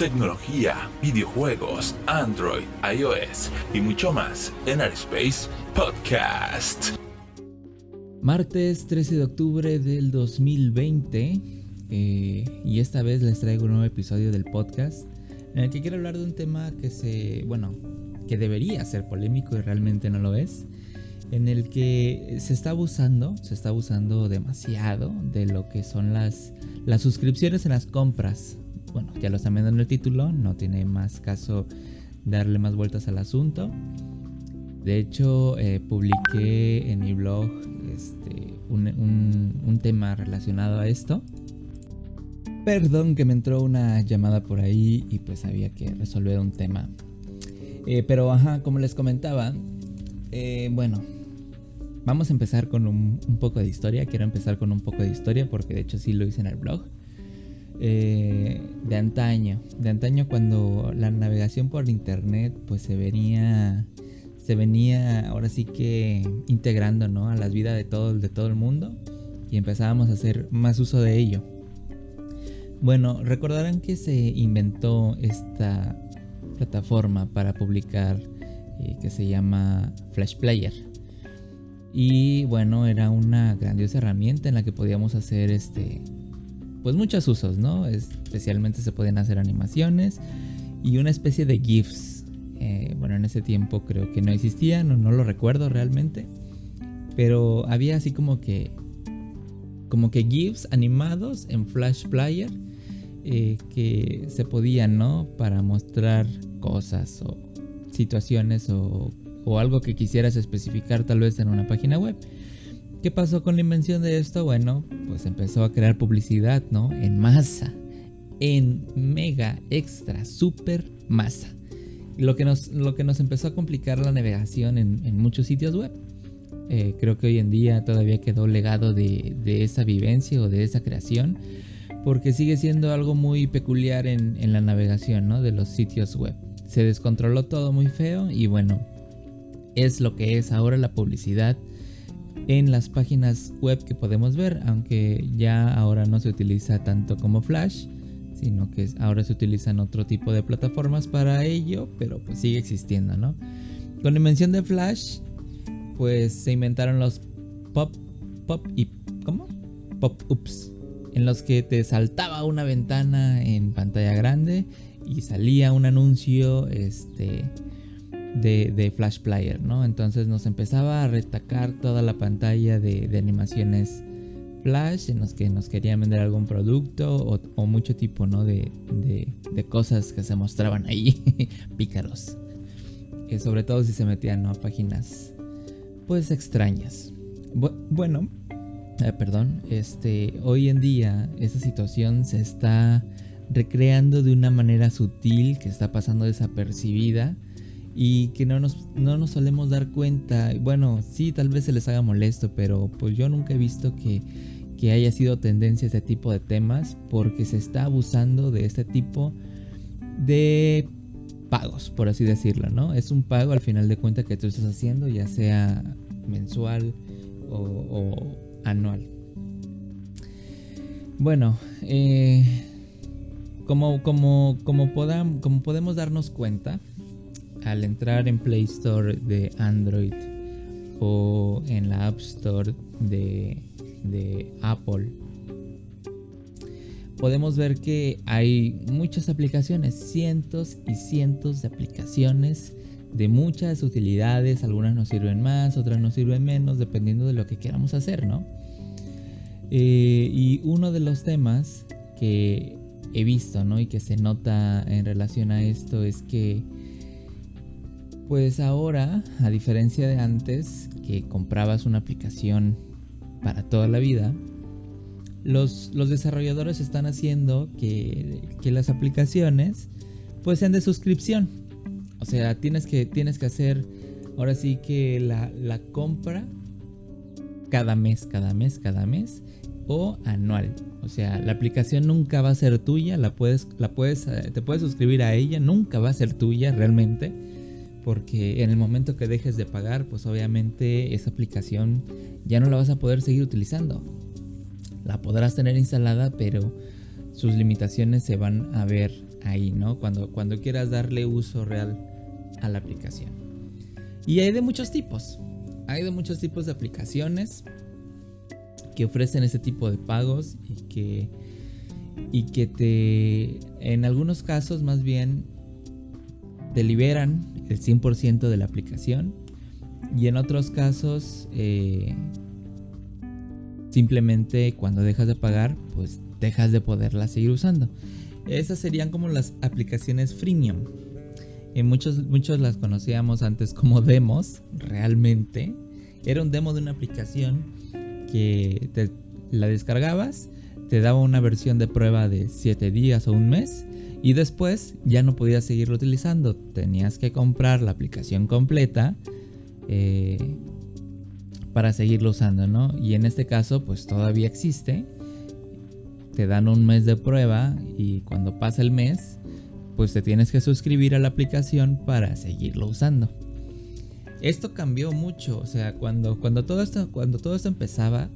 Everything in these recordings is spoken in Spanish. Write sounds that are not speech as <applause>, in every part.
tecnología, videojuegos, Android, iOS y mucho más en Airspace Podcast. Martes 13 de octubre del 2020 eh, y esta vez les traigo un nuevo episodio del podcast en el que quiero hablar de un tema que se, bueno, que debería ser polémico y realmente no lo es, en el que se está abusando, se está abusando demasiado de lo que son las, las suscripciones en las compras. Bueno, ya lo están viendo en el título, no tiene más caso darle más vueltas al asunto. De hecho, eh, publiqué en mi blog este, un, tema relacionado a esto. Perdón que me entró una llamada por ahí y pues había que resolver un tema eh, pero ajá, como les comentaba, eh, bueno, vamos a empezar con un, poco de historia. Quiero empezar con un poco de historia porque de hecho sí lo hice en el blog. Eh, de antaño, de antaño cuando la navegación por internet pues se venía, se venía ahora sí que integrando ¿no? a las vidas de todo, de todo el mundo y empezábamos a hacer más uso de ello. Bueno, recordarán que se inventó esta plataforma para publicar eh, que se llama Flash Player. Y bueno, era una grandiosa herramienta en la que podíamos hacer este pues muchos usos, ¿no? Especialmente se podían hacer animaciones y una especie de GIFs. Eh, bueno, en ese tiempo creo que no existían, no, no lo recuerdo realmente. Pero había así como que como que GIFs animados en Flash Player eh, que se podían, ¿no? Para mostrar cosas o situaciones o, algo que quisieras especificar tal vez en una página web. ¿Qué pasó con la invención de esto? Bueno, pues empezó a crear publicidad, ¿no? En masa, en mega, extra, super masa. Lo que nos, lo que nos empezó a complicar la navegación en, muchos sitios web. Eh, creo que hoy en día todavía quedó legado de, esa vivencia o de esa creación, porque sigue siendo algo muy peculiar en la navegación ¿no? de los sitios web se descontroló todo muy feo y bueno, es lo que es ahora la publicidad en las páginas web que podemos ver, aunque ya ahora no se utiliza tanto como Flash, sino que ahora se utilizan otro tipo de plataformas para ello, pero pues sigue existiendo, ¿no? Con la invención de Flash, pues se inventaron los pop, pop y ¿cómo? Pop-ups, en los que te saltaba una ventana en pantalla grande y salía un anuncio este, de, Flash Player, ¿no? Entonces nos empezaba a retacar toda la pantalla de, animaciones Flash en los que nos querían vender algún producto o, mucho tipo, ¿no? De, cosas que se mostraban ahí, <laughs> pícaros. Que sobre todo si se metían a páginas, pues extrañas. bueno, eh, perdón, este, hoy en día esa situación se está recreando de una manera sutil que está pasando desapercibida y que no nos, no nos solemos dar cuenta. Bueno, sí, tal vez se les haga molesto, pero pues yo nunca he visto que, que haya sido tendencia este tipo de temas porque se está abusando de este tipo de pagos, por así decirlo, ¿no? Es un pago al final de cuentas que tú estás haciendo, ya sea mensual o, anual. Bueno, eh, como, como, como, como podemos darnos cuenta, al entrar en Play Store de Android o en la App Store de, Apple, podemos ver que hay muchas aplicaciones, cientos y cientos de aplicaciones de muchas utilidades, algunas nos sirven más, otras nos sirven menos, dependiendo de lo que queramos hacer, ¿no? Eh, y uno de los temas que he visto, ¿no? Y que se nota en relación a esto es que, pues ahora, a diferencia de antes, que comprabas una aplicación para toda la vida, los, los desarrolladores están haciendo que, que, las aplicaciones pues sean de suscripción. O sea, tienes que, tienes que hacer ahora sí que la, la compra cada mes, cada mes, cada mes o anual. O sea, la aplicación nunca va a ser tuya, la puedes, la puedes, eh, te puedes suscribir a ella, nunca va a ser tuya realmente, porque en el momento que dejes de pagar, pues obviamente esa aplicación ya no la vas a poder seguir utilizando. La podrás tener instalada, pero sus limitaciones se van a ver ahí, ¿no? Cuando, cuando quieras darle uso real a la aplicación. Y hay de muchos tipos. Hay de muchos tipos de aplicaciones que ofrecen ese tipo de pagos y que y que te en algunos casos más bien te liberan el 100% de la aplicación y en otros casos eh, simplemente cuando dejas de pagar pues dejas de poderla seguir usando. Esas serían como las aplicaciones freemium. Y muchos, muchos las conocíamos antes como <laughs> demos realmente. Era un demo de una aplicación que te la descargabas te daba una versión de prueba de 7 días o un mes y después ya no podías seguirlo utilizando. Tenías que comprar la aplicación completa eh, para seguirlo usando, ¿no? Y en este caso, pues todavía existe. Te dan un mes de prueba y cuando pasa el mes, pues te tienes que suscribir a la aplicación para seguirlo usando. Esto cambió mucho, o sea, cuando, cuando, todo, esto, cuando todo esto empezaba,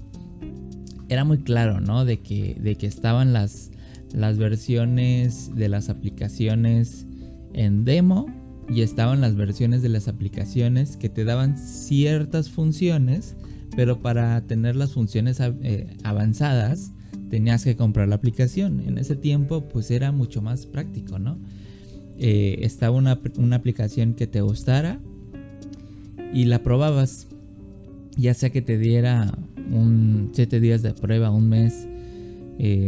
era muy claro, ¿no? De que, de que estaban las, las versiones de las aplicaciones en demo y estaban las versiones de las aplicaciones que te daban ciertas funciones, pero para tener las funciones eh, avanzadas tenías que comprar la aplicación. En ese tiempo pues era mucho más práctico, ¿no? Eh, estaba una, una aplicación que te gustara y la probabas, ya sea que te diera un 7 días de prueba, un mes,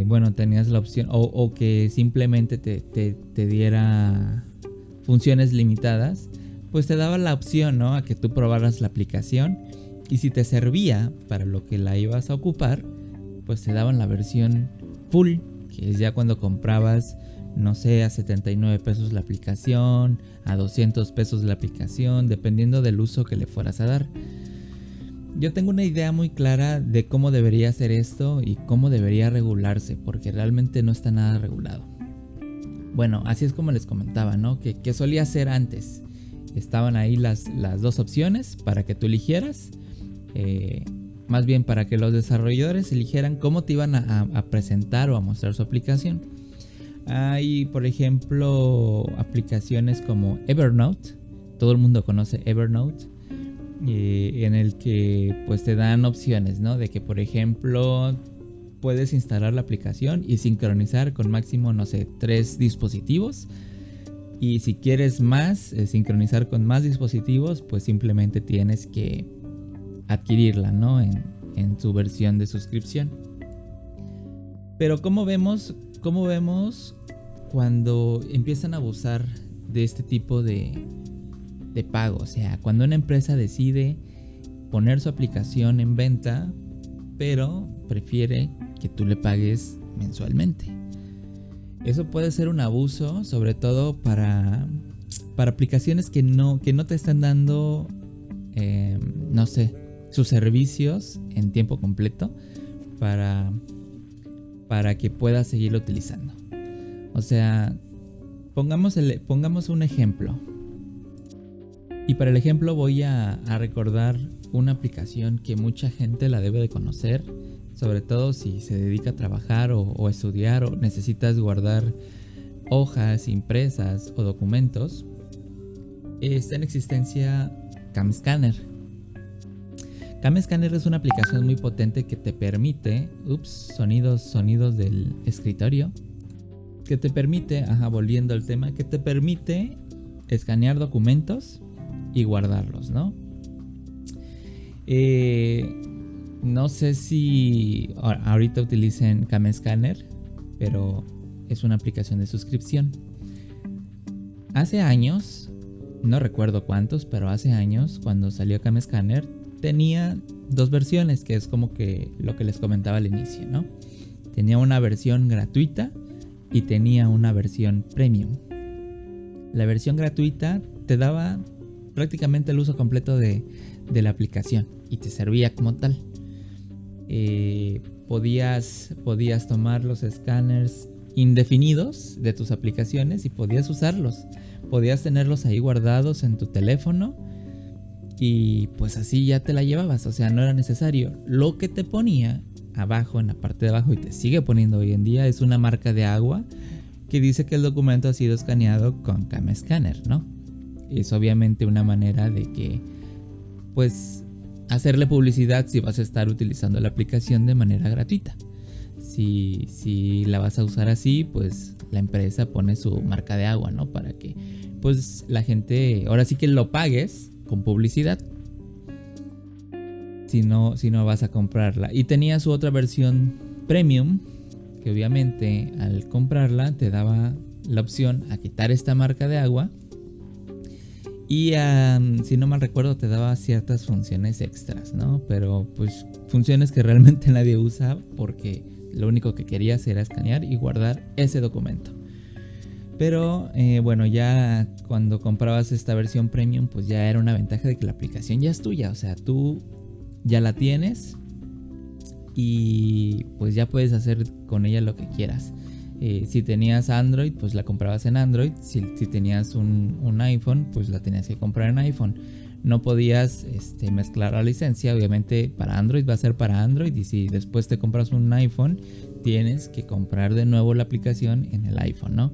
bueno, tenías la opción, o, que simplemente te, diera funciones limitadas, pues te daba la opción, ¿no? A que tú probaras la aplicación y si te servía para lo que la ibas a ocupar, pues te daban la versión full, que es ya cuando comprabas, no sé, a 79 pesos la aplicación, a 200 pesos la aplicación, dependiendo del uso que le fueras a dar yo tengo una idea muy clara de cómo debería ser esto y cómo debería regularse, porque realmente no está nada regulado. Bueno, así es como les comentaba, ¿no? Que, solía ser antes. Estaban ahí las, las, dos opciones para que tú eligieras. Eh, más bien para que los desarrolladores eligieran cómo te iban a, presentar o a mostrar su aplicación. Hay, por ejemplo, aplicaciones como Evernote. Todo el mundo conoce Evernote eh, en el que pues te dan opciones, ¿no? De que por ejemplo puedes instalar la aplicación y sincronizar con máximo, no sé, tres dispositivos. Y si quieres más, eh, sincronizar con más dispositivos, pues simplemente tienes que adquirirla, ¿no? En, su versión de suscripción. Pero como vemos, como vemos cuando empiezan a abusar de este tipo de, pago. O sea, cuando una empresa decide poner su aplicación en venta, pero prefiere que tú le pagues mensualmente. Eso puede ser un abuso, sobre todo para, para aplicaciones que no, que no te están dando, em, no sé, sus servicios en tiempo completo para, para que puedas seguirlo utilizando. O sea, pongamos, el, pongamos un ejemplo. Y para el ejemplo voy a, recordar una aplicación que mucha gente la debe de conocer, sobre todo si se dedica a trabajar o, estudiar o necesitas guardar hojas impresas o documentos. Está en existencia CamScanner. CamScanner es una aplicación muy potente que te permite, ups, sonidos, sonidos del escritorio, que te permite, ajá, volviendo al tema, que te permite escanear documentos y guardarlos, ¿no? Eh, no sé si ahorita utilicen CamScanner, pero es una aplicación de suscripción. Hace años, no recuerdo cuántos, pero hace años, cuando salió CamScanner, tenía dos versiones, que es como que lo que les comentaba al inicio, ¿no? Tenía una versión gratuita y tenía una versión premium. La versión gratuita te daba prácticamente el uso completo de, la aplicación y te servía como tal. Eh, podías, podías tomar los escáneres indefinidos de tus aplicaciones y podías usarlos. Podías tenerlos ahí guardados en tu teléfono y pues así ya te la llevabas, o sea, no era necesario. Lo que te ponía abajo, en la parte de abajo y te sigue poniendo hoy en día es una marca de agua que dice que el documento ha sido escaneado con Cam Scanner, ¿no? Es obviamente una manera de que, pues, hacerle publicidad si vas a estar utilizando la aplicación de manera gratuita. Si, si la vas a usar así, pues la empresa pone su marca de agua, ¿no? Para que, pues, la gente, ahora sí que lo pagues con publicidad. Si no, si no vas a comprarla. Y tenía su otra versión premium que obviamente al comprarla te daba la opción a quitar esta marca de agua y si no mal recuerdo te daba ciertas funciones extras, ¿no? Pero pues funciones que realmente <laughs> nadie usa porque lo único que querías era escanear y guardar ese documento. Pero eh, bueno, ya cuando comprabas esta versión premium, pues ya era una ventaja de que la aplicación ya es tuya. O sea, tú ya la tienes y pues ya puedes hacer con ella lo que quieras. Si tenías Android, pues la comprabas en Android. Si, tenías un, iPhone, pues la tenías que comprar en iPhone. No podías este, mezclar la licencia. Obviamente para Android va a ser para Android. Y si después te compras un iPhone, tienes que comprar de nuevo la aplicación en el iPhone, ¿no?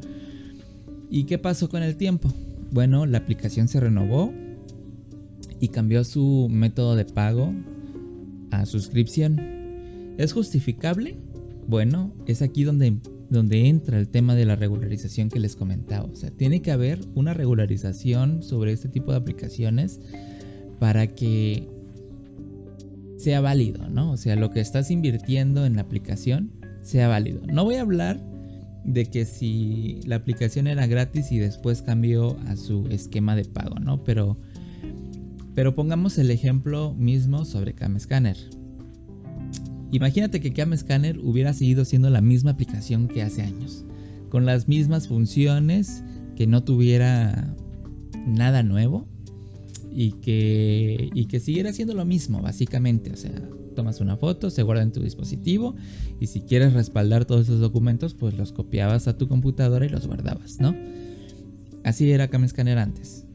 ¿Y qué pasó con el tiempo? Bueno, la aplicación se renovó y cambió su método de pago a suscripción. ¿Es justificable? Bueno, es aquí donde, donde entra el tema de la regularización que les comentaba. O sea, tiene que haber una regularización sobre este tipo de aplicaciones para que sea válido, ¿no? O sea, lo que estás invirtiendo en la aplicación sea válido. No voy a hablar de que si la aplicación era gratis y después cambió a su esquema de pago, ¿no? Pero, pero pongamos el ejemplo mismo sobre Cam Scanner. Imagínate que Cam Scanner hubiera seguido siendo la misma aplicación que hace años, con las mismas funciones, que no tuviera nada nuevo y que, y que siguiera siendo lo mismo, básicamente. O sea, tomas una foto, se guarda en tu dispositivo y si quieres respaldar todos esos documentos, pues los copiabas a tu computadora y los guardabas, ¿no? Así era Cam Scanner antes.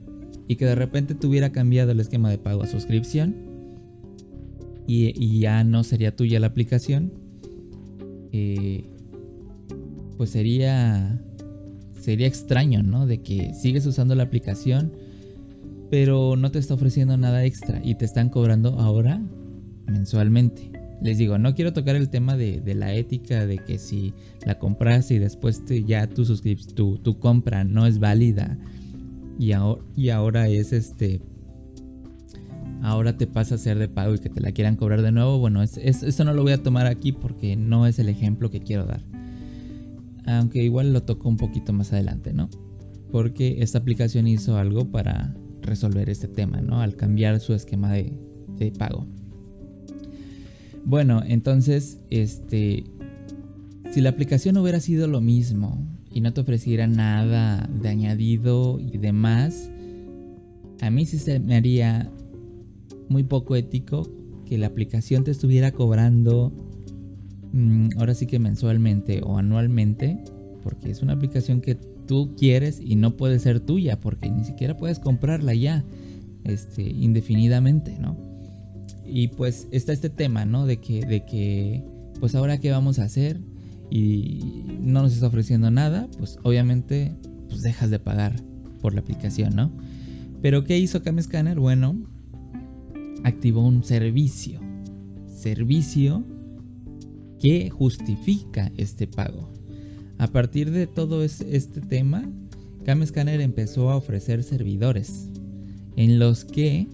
Y que de repente tuviera cambiado el esquema de pago a suscripción y, ya no sería tuya la aplicación, eh, pues sería, sería extraño, ¿no? De que sigues usando la aplicación, pero no te está ofreciendo nada extra y te están cobrando ahora mensualmente. Les digo, no quiero tocar el tema de, la ética, de que si la compras y después ya tu, tu, tu compra no es válida y ahora, y ahora es este ahora te pasa a ser de pago y que te la quieran cobrar de nuevo, bueno, es, eso no lo voy a tomar aquí porque no es el ejemplo que quiero dar. Aunque igual lo toco un poquito más adelante, ¿no? Porque esta aplicación hizo algo para resolver este tema, ¿no? Al cambiar su esquema de, de pago. Bueno, entonces, este, si la aplicación hubiera sido lo mismo y no te ofreciera nada de añadido y demás, a mí sí se me haría muy poco ético que la aplicación te estuviera cobrando mm, ahora sí que mensualmente o anualmente, porque es una aplicación que tú quieres y no puede ser tuya, porque ni siquiera puedes comprarla ya, este, indefinidamente, ¿no? Y pues está este tema, ¿no? De que, de que, pues ahora qué vamos a hacer y no nos está ofreciendo nada, pues obviamente, pues dejas de pagar por la aplicación, ¿no? Pero ¿qué hizo Camscanner? Bueno, activó un servicio. Servicio que justifica este pago. A partir de todo este tema, CamScanner empezó a ofrecer servidores en los que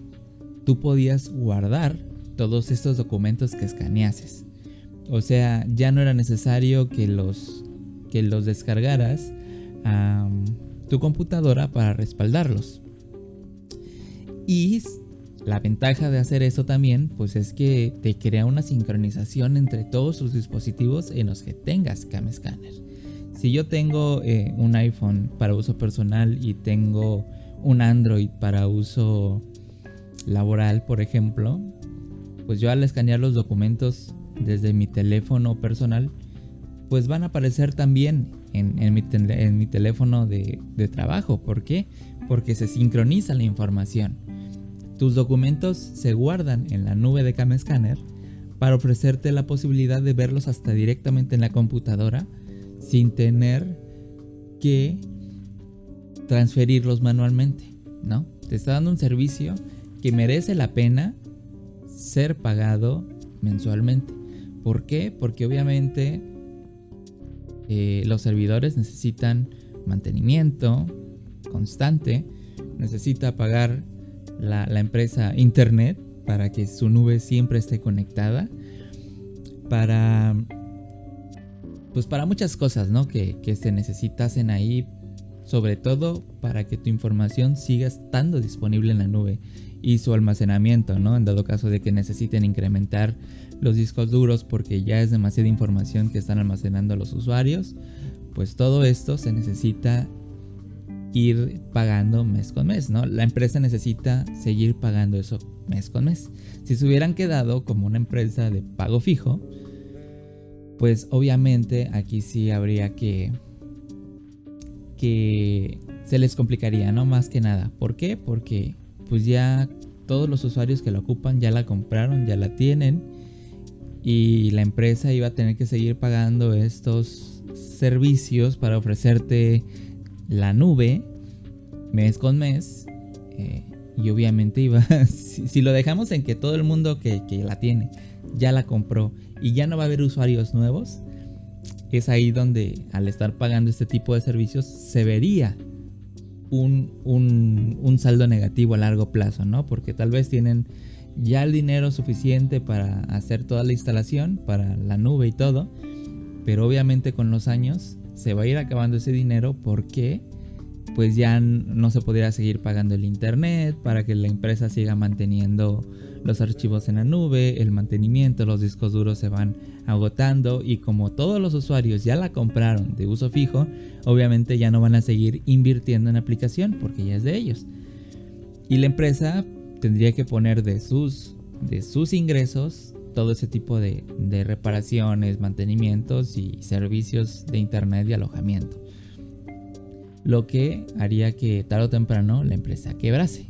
tú podías guardar todos estos documentos que escaneases. O sea, ya no era necesario que los, que los descargaras a tu computadora para respaldarlos. Y la ventaja de hacer eso también, pues es que te crea una sincronización entre todos tus dispositivos en los que tengas Cam Scanner. Si yo tengo eh, un iPhone para uso personal y tengo un Android para uso laboral, por ejemplo, pues yo al escanear los documentos desde mi teléfono personal, pues van a aparecer también en, mi, teléfono de, de trabajo. ¿Por qué? Porque se sincroniza la información. Tus documentos se guardan en la nube de Cam Scanner para ofrecerte la posibilidad de verlos hasta directamente en la computadora sin tener que transferirlos manualmente, ¿no? Te está dando un servicio que merece la pena ser pagado mensualmente. ¿Por qué? Porque obviamente eh, los servidores necesitan mantenimiento constante, necesita pagar la, empresa internet para que su nube siempre esté conectada, para pues para muchas cosas, ¿no? Que, que se necesitasen ahí, sobre todo para que tu información siga estando disponible en la nube y su almacenamiento, ¿no? En dado caso de que necesiten incrementar los discos duros porque ya es demasiada información que están almacenando los usuarios, pues todo esto se necesita ir pagando mes con mes, ¿no? La empresa necesita seguir pagando eso mes con mes. Si se hubieran quedado como una empresa de pago fijo, pues obviamente aquí sí habría que que se les complicaría, ¿no? Más que nada. ¿Por qué? Porque pues ya todos los usuarios que la ocupan ya la compraron, ya la tienen y la empresa iba a tener que seguir pagando estos servicios para ofrecerte la nube mes con mes. Eh, y obviamente iba, <laughs> si, lo dejamos en que todo el mundo que, la tiene ya la compró y ya no va a haber usuarios nuevos, es ahí donde al estar pagando este tipo de servicios se vería un, un, un, saldo negativo a largo plazo, ¿no? Porque tal vez tienen ya el dinero suficiente para hacer toda la instalación, para la nube y todo, pero obviamente con los años se va a ir acabando ese dinero porque pues ya no se podría seguir pagando el internet para que la empresa siga manteniendo los archivos en la nube, el mantenimiento, los discos duros se van agotando y como todos los usuarios ya la compraron de uso fijo, obviamente ya no van a seguir invirtiendo en aplicación porque ya es de ellos. Y la empresa tendría que poner de sus, de sus ingresos todo ese tipo de, reparaciones, mantenimientos y servicios de internet y alojamiento lo que haría que tarde o temprano la empresa quebrase.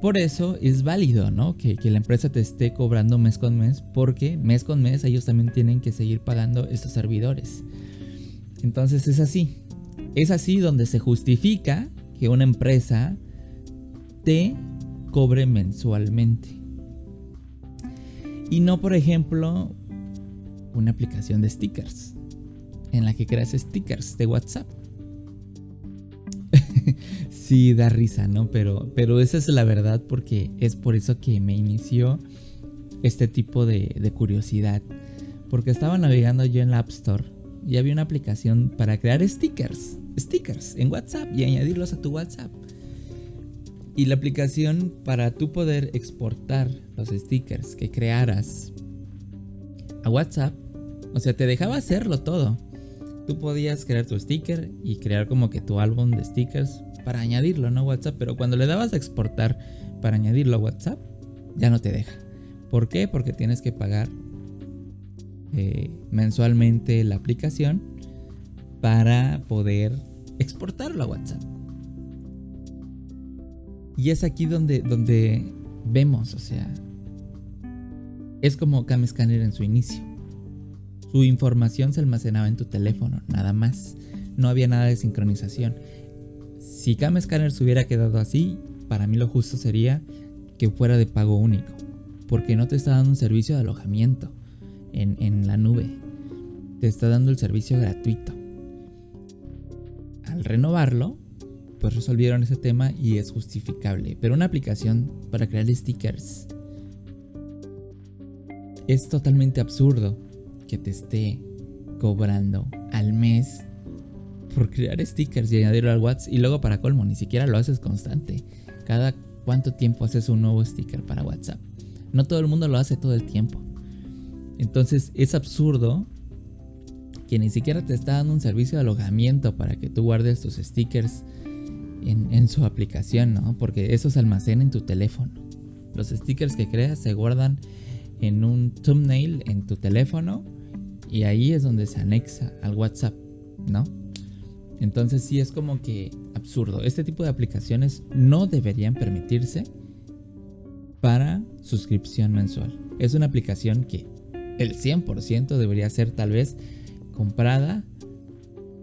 Por eso es válido, ¿no? Que, la empresa te esté cobrando mes con mes, porque mes con mes ellos también tienen que seguir pagando estos servidores. Entonces es así. Es así donde se justifica que una empresa te cobre mensualmente. Y no, por ejemplo, una aplicación de stickers, en la que creas stickers de WhatsApp <laughs> sí, da risa, ¿no? Pero, pero esa es la verdad porque es por eso que me inició este tipo de, de curiosidad. Porque estaba navegando yo en la App Store y había una aplicación para crear stickers, stickers en WhatsApp y añadirlos a tu WhatsApp. Y la aplicación para tú poder exportar los stickers que crearas a WhatsApp, o sea, te dejaba hacerlo todo. Tú podías crear tu sticker y crear como que tu álbum de stickers para añadirlo, ¿no? WhatsApp, pero cuando le dabas a exportar para añadirlo a WhatsApp, ya no te deja. ¿Por qué? Porque tienes que pagar eh, mensualmente la aplicación para poder exportarlo a WhatsApp. Y es aquí donde, donde vemos, o sea, es como Cam Scanner en su inicio. Su información se almacenaba en tu teléfono, nada más. No había nada de sincronización. Si Cam Scanner se hubiera quedado así, para mí lo justo sería que fuera de pago único. Porque no te está dando un servicio de alojamiento en, en la nube. Te está dando el servicio gratuito. Al renovarlo, pues resolvieron ese tema y es justificable. Pero una aplicación para crear stickers es totalmente absurdo que te esté cobrando al mes por crear stickers y añadirlo al WhatsApp. Y luego para colmo, ni siquiera lo haces constante. Cada cuánto tiempo haces un nuevo sticker para WhatsApp. No todo el mundo lo hace todo el tiempo. Entonces es absurdo que ni siquiera te está dando un servicio de alojamiento para que tú guardes tus stickers en, su aplicación, ¿no? Porque eso se almacena en tu teléfono. Los stickers que creas se guardan en un thumbnail en tu teléfono y ahí es donde se anexa al WhatsApp, ¿no? Entonces sí es como que absurdo. Este tipo de aplicaciones no deberían permitirse para suscripción mensual. Es una aplicación que el 100% debería ser tal vez comprada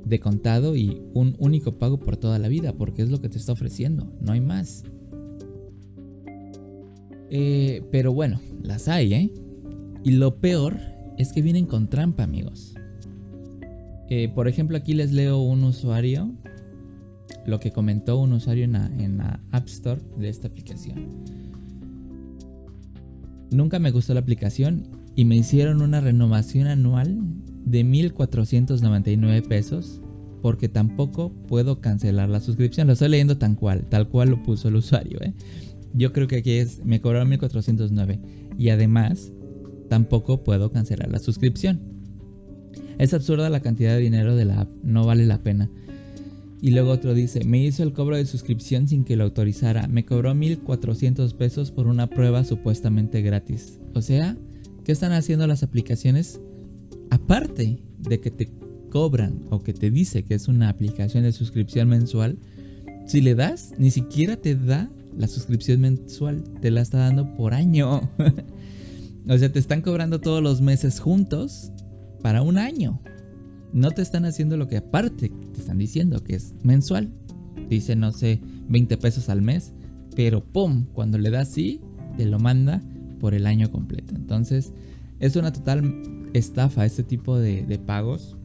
de contado y un único pago por toda la vida, porque es lo que te está ofreciendo, no hay más. Eh, pero bueno, las hay, ¿eh? Y lo peor es que vienen con trampa, amigos. Eh, por ejemplo, aquí les leo un usuario, lo que comentó un usuario en la App Store de esta aplicación. Nunca me gustó la aplicación y me hicieron una renovación anual de 1.499 pesos porque tampoco puedo cancelar la suscripción. Lo estoy leyendo tal cual, tal cual lo puso el usuario. ¿eh? Yo creo que aquí es, me cobraron 1.409 y además tampoco puedo cancelar la suscripción. Es absurda la cantidad de dinero de la app, no vale la pena. Y luego otro dice, me hizo el cobro de suscripción sin que lo autorizara, me cobró 1.400 pesos por una prueba supuestamente gratis. O sea, ¿qué están haciendo las aplicaciones? Aparte de que te cobran o que te dice que es una aplicación de suscripción mensual, si le das, ni siquiera te da la suscripción mensual, te la está dando por año. <laughs> o sea, te están cobrando todos los meses juntos para un año. No te están haciendo lo que aparte te están diciendo que es mensual. Dice, no sé, 20 pesos al mes, pero ¡pum! Cuando le das sí, te lo manda por el año completo. Entonces, es una total estafa este tipo de, pagos.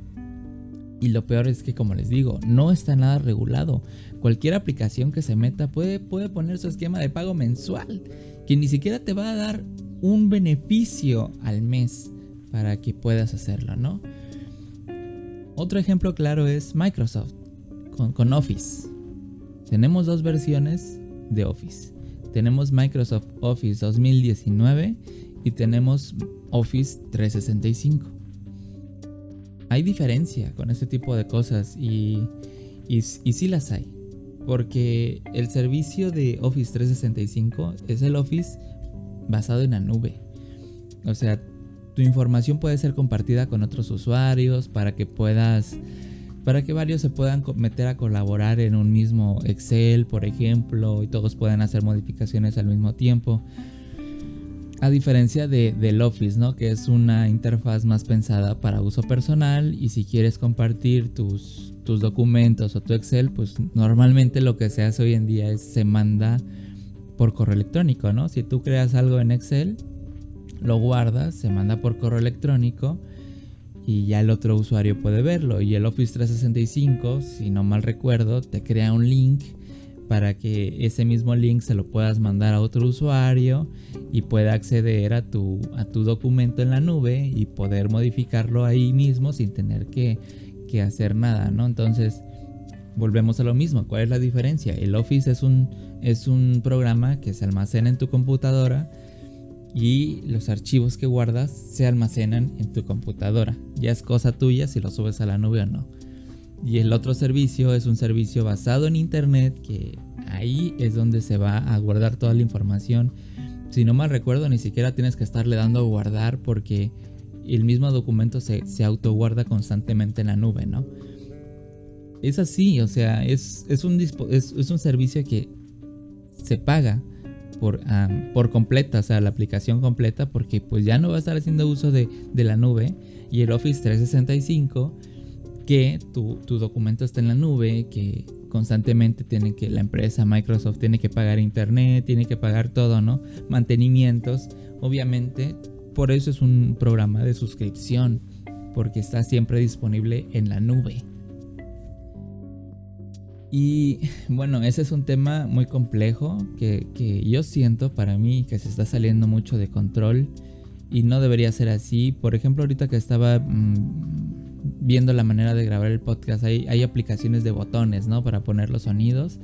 Y lo peor es que, como les digo, no está nada regulado. Cualquier aplicación que se meta puede, puede poner su esquema de pago mensual, que ni siquiera te va a dar un beneficio al mes para que puedas hacerlo, ¿no? Otro ejemplo claro es Microsoft con Office. Tenemos dos versiones de Office. Tenemos Microsoft Office 2019 y tenemos Office 365 hay diferencia con este tipo de cosas y, y, sí las hay. Porque el servicio de Office 365 es el Office basado en la nube. O sea, tu información puede ser compartida con otros usuarios para que puedas para que varios se puedan meter a colaborar en un mismo Excel, por ejemplo, y todos puedan hacer modificaciones al mismo tiempo. A diferencia de, del Office, ¿no? Que es una interfaz más pensada para uso personal y si quieres compartir tus, tus documentos o tu Excel, pues normalmente lo que se hace hoy en día es se manda por correo electrónico, ¿no? Si tú creas algo en Excel, lo guardas, se manda por correo electrónico y ya el otro usuario puede verlo. Y el Office 365, si no mal recuerdo, te crea un link para que ese mismo link se lo puedas mandar a otro usuario y pueda acceder a tu, a tu documento en la nube y poder modificarlo ahí mismo sin tener que, hacer nada, ¿no? Entonces, volvemos a lo mismo. ¿Cuál es la diferencia? El Office es un, es un programa que se almacena en tu computadora y los archivos que guardas se almacenan en tu computadora. Ya es cosa tuya si lo subes a la nube o no. Y el otro servicio es un servicio basado en Internet que ahí es donde se va a guardar toda la información. Si no mal recuerdo, ni siquiera tienes que estarle dando a guardar porque el mismo documento se, se autoguarda constantemente en la nube, ¿no? Es así, o sea, es, un, es, un servicio que se paga por, por completa, o sea, la aplicación completa, porque pues ya no va a estar haciendo uso de, de la nube y el Office 365 que tu, documento está en la nube, que constantemente tiene que la empresa Microsoft tiene que pagar internet, tiene que pagar todo, ¿no? Mantenimientos. Obviamente, por eso es un programa de suscripción, porque está siempre disponible en la nube. Y bueno, ese es un tema muy complejo que, yo siento para mí que se está saliendo mucho de control y no debería ser así. Por ejemplo, ahorita que estaba mm, viendo la manera de grabar el podcast, hay, hay aplicaciones de botones, ¿no? Para poner los sonidos.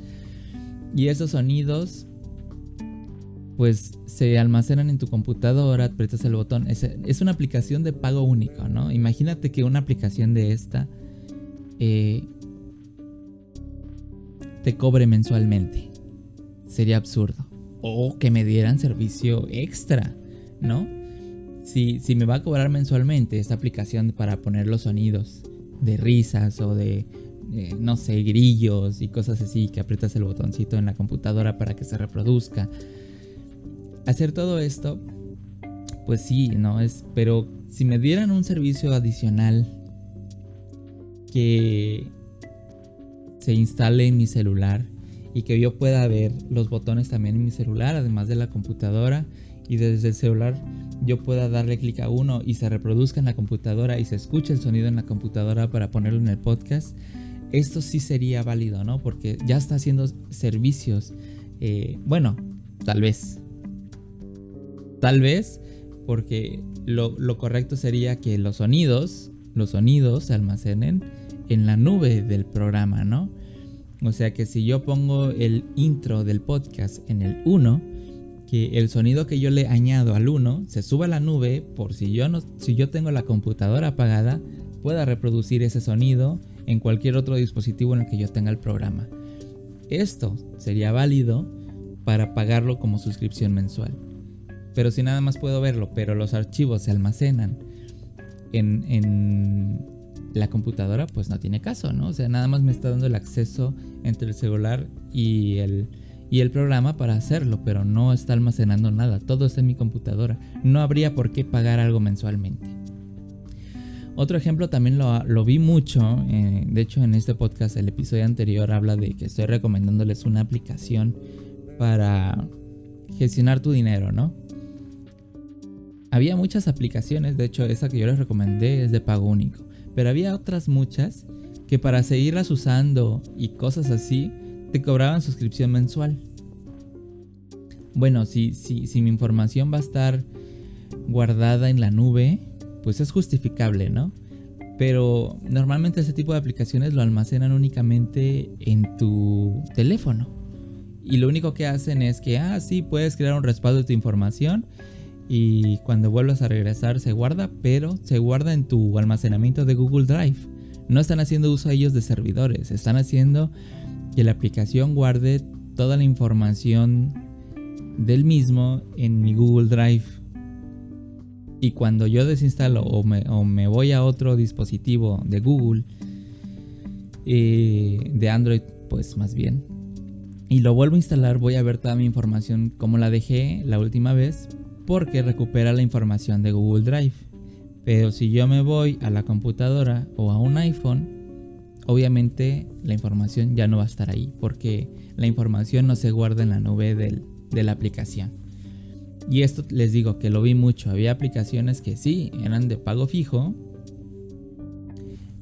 Y esos sonidos, pues se almacenan en tu computadora, aprietas el botón. Es, es una aplicación de pago único, ¿no? Imagínate que una aplicación de esta eh, te cobre mensualmente. Sería absurdo. O que me dieran servicio extra, ¿no? Si, me va a cobrar mensualmente esta aplicación para poner los sonidos de risas o de, eh, no sé, grillos y cosas así, que aprietas el botoncito en la computadora para que se reproduzca. Hacer todo esto, pues sí, ¿no? Es, pero si me dieran un servicio adicional que se instale en mi celular y que yo pueda ver los botones también en mi celular, además de la computadora. Y desde el celular yo pueda darle clic a uno y se reproduzca en la computadora y se escuche el sonido en la computadora para ponerlo en el podcast. Esto sí sería válido, ¿no? Porque ya está haciendo servicios. Eh, bueno, tal vez. Tal vez porque lo, lo correcto sería que los sonidos, los sonidos se almacenen en la nube del programa, ¿no? O sea que si yo pongo el intro del podcast en el 1, que el sonido que yo le añado al 1 se suba a la nube por si yo no si yo tengo la computadora apagada, pueda reproducir ese sonido en cualquier otro dispositivo en el que yo tenga el programa. Esto sería válido para pagarlo como suscripción mensual. Pero si nada más puedo verlo, pero los archivos se almacenan en, en la computadora pues no tiene caso, ¿no? O sea, nada más me está dando el acceso entre el celular y el, y el programa para hacerlo, pero no está almacenando nada, todo está en mi computadora. No habría por qué pagar algo mensualmente. Otro ejemplo también lo, vi mucho, eh, de hecho en este podcast el episodio anterior habla de que estoy recomendándoles una aplicación para gestionar tu dinero, ¿no? Había muchas aplicaciones, de hecho esa que yo les recomendé es de pago único. Pero había otras muchas que para seguirlas usando y cosas así, te cobraban suscripción mensual. Bueno, si, si, si mi información va a estar guardada en la nube, pues es justificable, ¿no? Pero normalmente ese tipo de aplicaciones lo almacenan únicamente en tu teléfono. Y lo único que hacen es que, ah, sí, puedes crear un respaldo de tu información y cuando vuelvas a regresar se guarda, pero se guarda en tu almacenamiento de Google Drive. No están haciendo uso ellos de servidores, están haciendo que la aplicación guarde toda la información del mismo en mi Google Drive. Y cuando yo desinstalo o me, voy a otro dispositivo de Google, eh, de Android, pues más bien, y lo vuelvo a instalar, voy a ver toda mi información como la dejé la última vez, porque recupera la información de Google Drive. Pero si yo me voy a la computadora o a un iPhone, obviamente la información ya no va a estar ahí porque la información no se guarda en la nube de la aplicación. Y esto les digo que lo vi mucho. Había aplicaciones que sí, eran de pago fijo.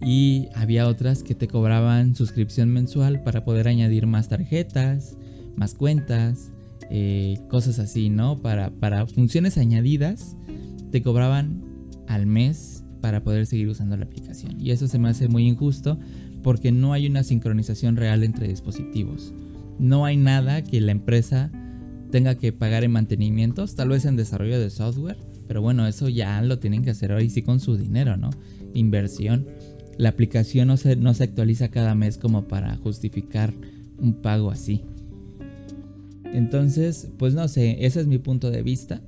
Y había otras que te cobraban suscripción mensual para poder añadir más tarjetas, más cuentas, eh, cosas así, ¿no? Para, para funciones añadidas te cobraban al mes para poder seguir usando la aplicación. Y eso se me hace muy injusto porque no hay una sincronización real entre dispositivos. No hay nada que la empresa tenga que pagar en mantenimientos, tal vez en desarrollo de software, pero bueno, eso ya lo tienen que hacer hoy sí con su dinero, ¿no? Inversión. La aplicación no se, no se actualiza cada mes como para justificar un pago así. Entonces, pues no sé, ese es mi punto de vista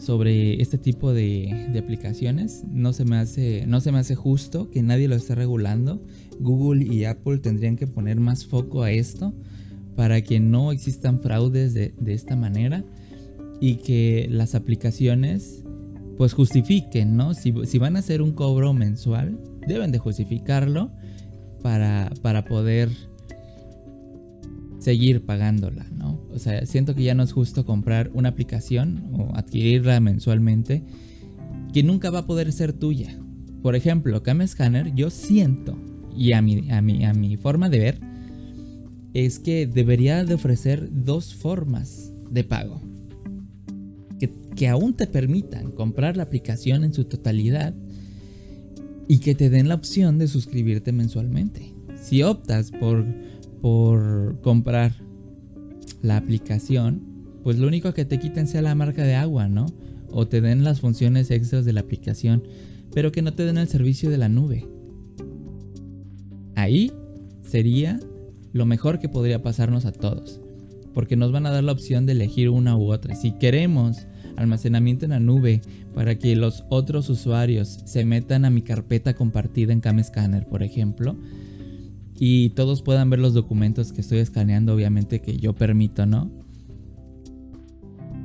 sobre este tipo de, aplicaciones. No se, me hace, no se me hace justo que nadie lo esté regulando. Google y Apple tendrían que poner más foco a esto para que no existan fraudes de, esta manera y que las aplicaciones pues justifiquen, ¿no? Si, si, van a hacer un cobro mensual, deben de justificarlo para, para poder seguir pagándola, ¿no? O sea, siento que ya no es justo comprar una aplicación o adquirirla mensualmente que nunca va a poder ser tuya. Por ejemplo, Cam Scanner, yo siento, y a mi, a, a mi forma de ver, es que debería de ofrecer dos formas de pago. Que, que aún te permitan comprar la aplicación en su totalidad y que te den la opción de suscribirte mensualmente. Si optas por por comprar la aplicación, pues lo único que te quiten sea la marca de agua, ¿no? O te den las funciones extras de la aplicación, pero que no te den el servicio de la nube. Ahí sería lo mejor que podría pasarnos a todos, porque nos van a dar la opción de elegir una u otra. Si queremos almacenamiento en la nube para que los otros usuarios se metan a mi carpeta compartida en CamScanner, por ejemplo, y todos puedan ver los documentos que estoy escaneando, obviamente que yo permito, ¿no?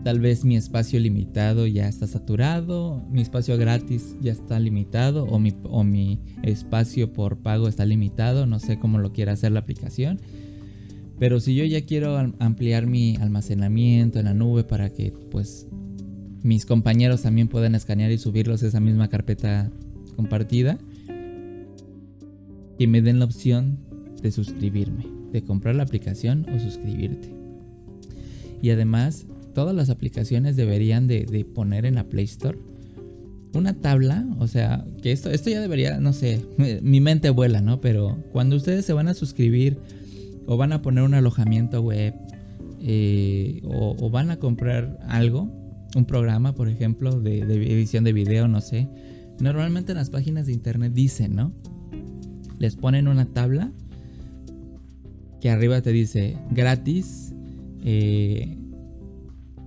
Tal vez mi espacio limitado ya está saturado, mi espacio gratis ya está limitado o mi, o mi espacio por pago está limitado, no sé cómo lo quiera hacer la aplicación. Pero si yo ya quiero ampliar mi almacenamiento en la nube para que pues mis compañeros también puedan escanear y subirlos a esa misma carpeta compartida, que me den la opción de suscribirme, de comprar la aplicación o suscribirte. Y además todas las aplicaciones deberían de, poner en la Play Store una tabla, o sea, que esto, esto ya debería, no sé, mi mente vuela, ¿no? Pero cuando ustedes se van a suscribir o van a poner un alojamiento web eh, o, van a comprar algo, un programa, por ejemplo, de, edición de video, no sé, normalmente en las páginas de internet dicen, ¿no? Les ponen una tabla que arriba te dice gratis, eh,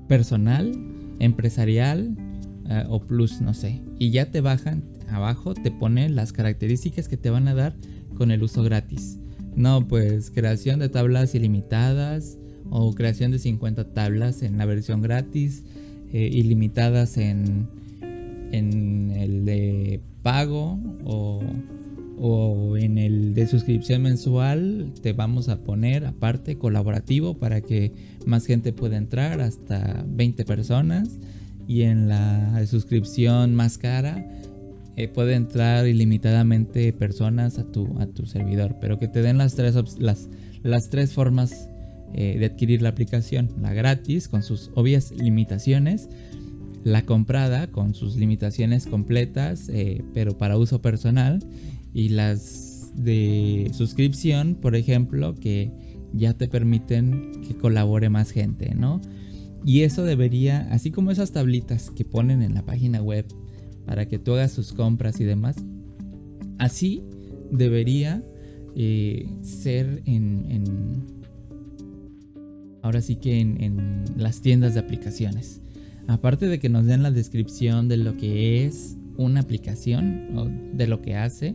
personal, empresarial eh, o plus, no sé. Y ya te bajan abajo, te ponen las características que te van a dar con el uso gratis. No, pues creación de tablas ilimitadas o creación de 50 tablas en la versión gratis, eh, ilimitadas en, en el de pago o o en el de suscripción mensual te vamos a poner aparte colaborativo para que más gente pueda entrar, hasta 20 personas. Y en la suscripción más cara eh, puede entrar ilimitadamente personas a tu, a tu servidor, pero que te den las tres, las, las tres formas eh, de adquirir la aplicación. La gratis con sus obvias limitaciones. La comprada con sus limitaciones completas, eh, pero para uso personal y las de suscripción, por ejemplo, que ya te permiten que colabore más gente, ¿no? Y eso debería, así como esas tablitas que ponen en la página web para que tú hagas sus compras y demás, así debería eh, ser en, ahora sí que en, en las tiendas de aplicaciones. Aparte de que nos den la descripción de lo que es una aplicación de lo que hace,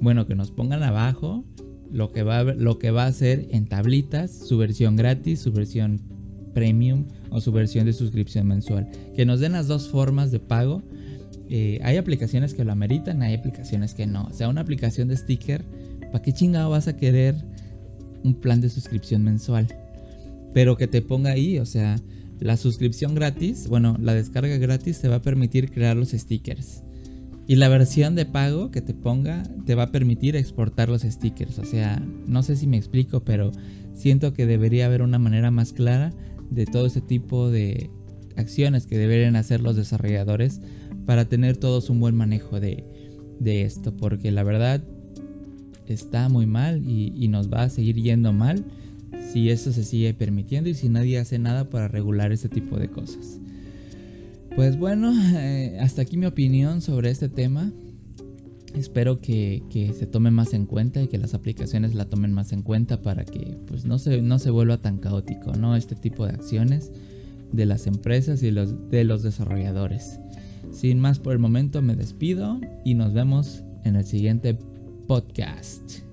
bueno, que nos pongan abajo lo que va a, lo que va a hacer en tablitas, su versión gratis, su versión premium o su versión de suscripción mensual. Que nos den las dos formas de pago. Eh, hay aplicaciones que lo ameritan, hay aplicaciones que no. O sea, una aplicación de sticker, ¿para qué chingado vas a querer un plan de suscripción mensual? Pero que te ponga ahí, o sea, la suscripción gratis, bueno, la descarga gratis te va a permitir crear los stickers. Y la versión de pago que te ponga te va a permitir exportar los stickers. O sea, no sé si me explico, pero siento que debería haber una manera más clara de todo ese tipo de acciones que deberían hacer los desarrolladores para tener todos un buen manejo de, esto. Porque la verdad está muy mal y, y nos va a seguir yendo mal si esto se sigue permitiendo y si nadie hace nada para regular este tipo de cosas. Pues bueno, eh, hasta aquí mi opinión sobre este tema. Espero que, se tome más en cuenta y que las aplicaciones la tomen más en cuenta para que pues, no, se, no se vuelva tan caótico, ¿no? Este tipo de acciones de las empresas y los, de los desarrolladores. Sin más por el momento me despido y nos vemos en el siguiente podcast.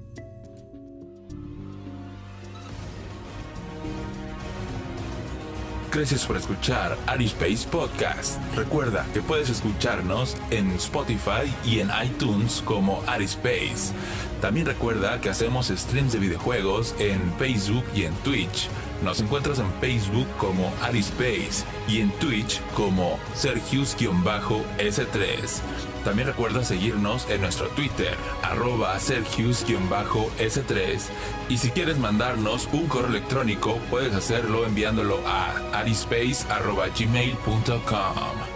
Gracias por escuchar Arispace Podcast. Recuerda que puedes escucharnos en Spotify y en iTunes como Arispace. También recuerda que hacemos streams de videojuegos en Facebook y en Twitch. Nos encuentras en Facebook como Arispace y en Twitch como Sergius-S3. También recuerda seguirnos en nuestro Twitter, arroba Sergius-S3. Y si quieres mandarnos un correo electrónico, puedes hacerlo enviándolo a arispace.gmail.com.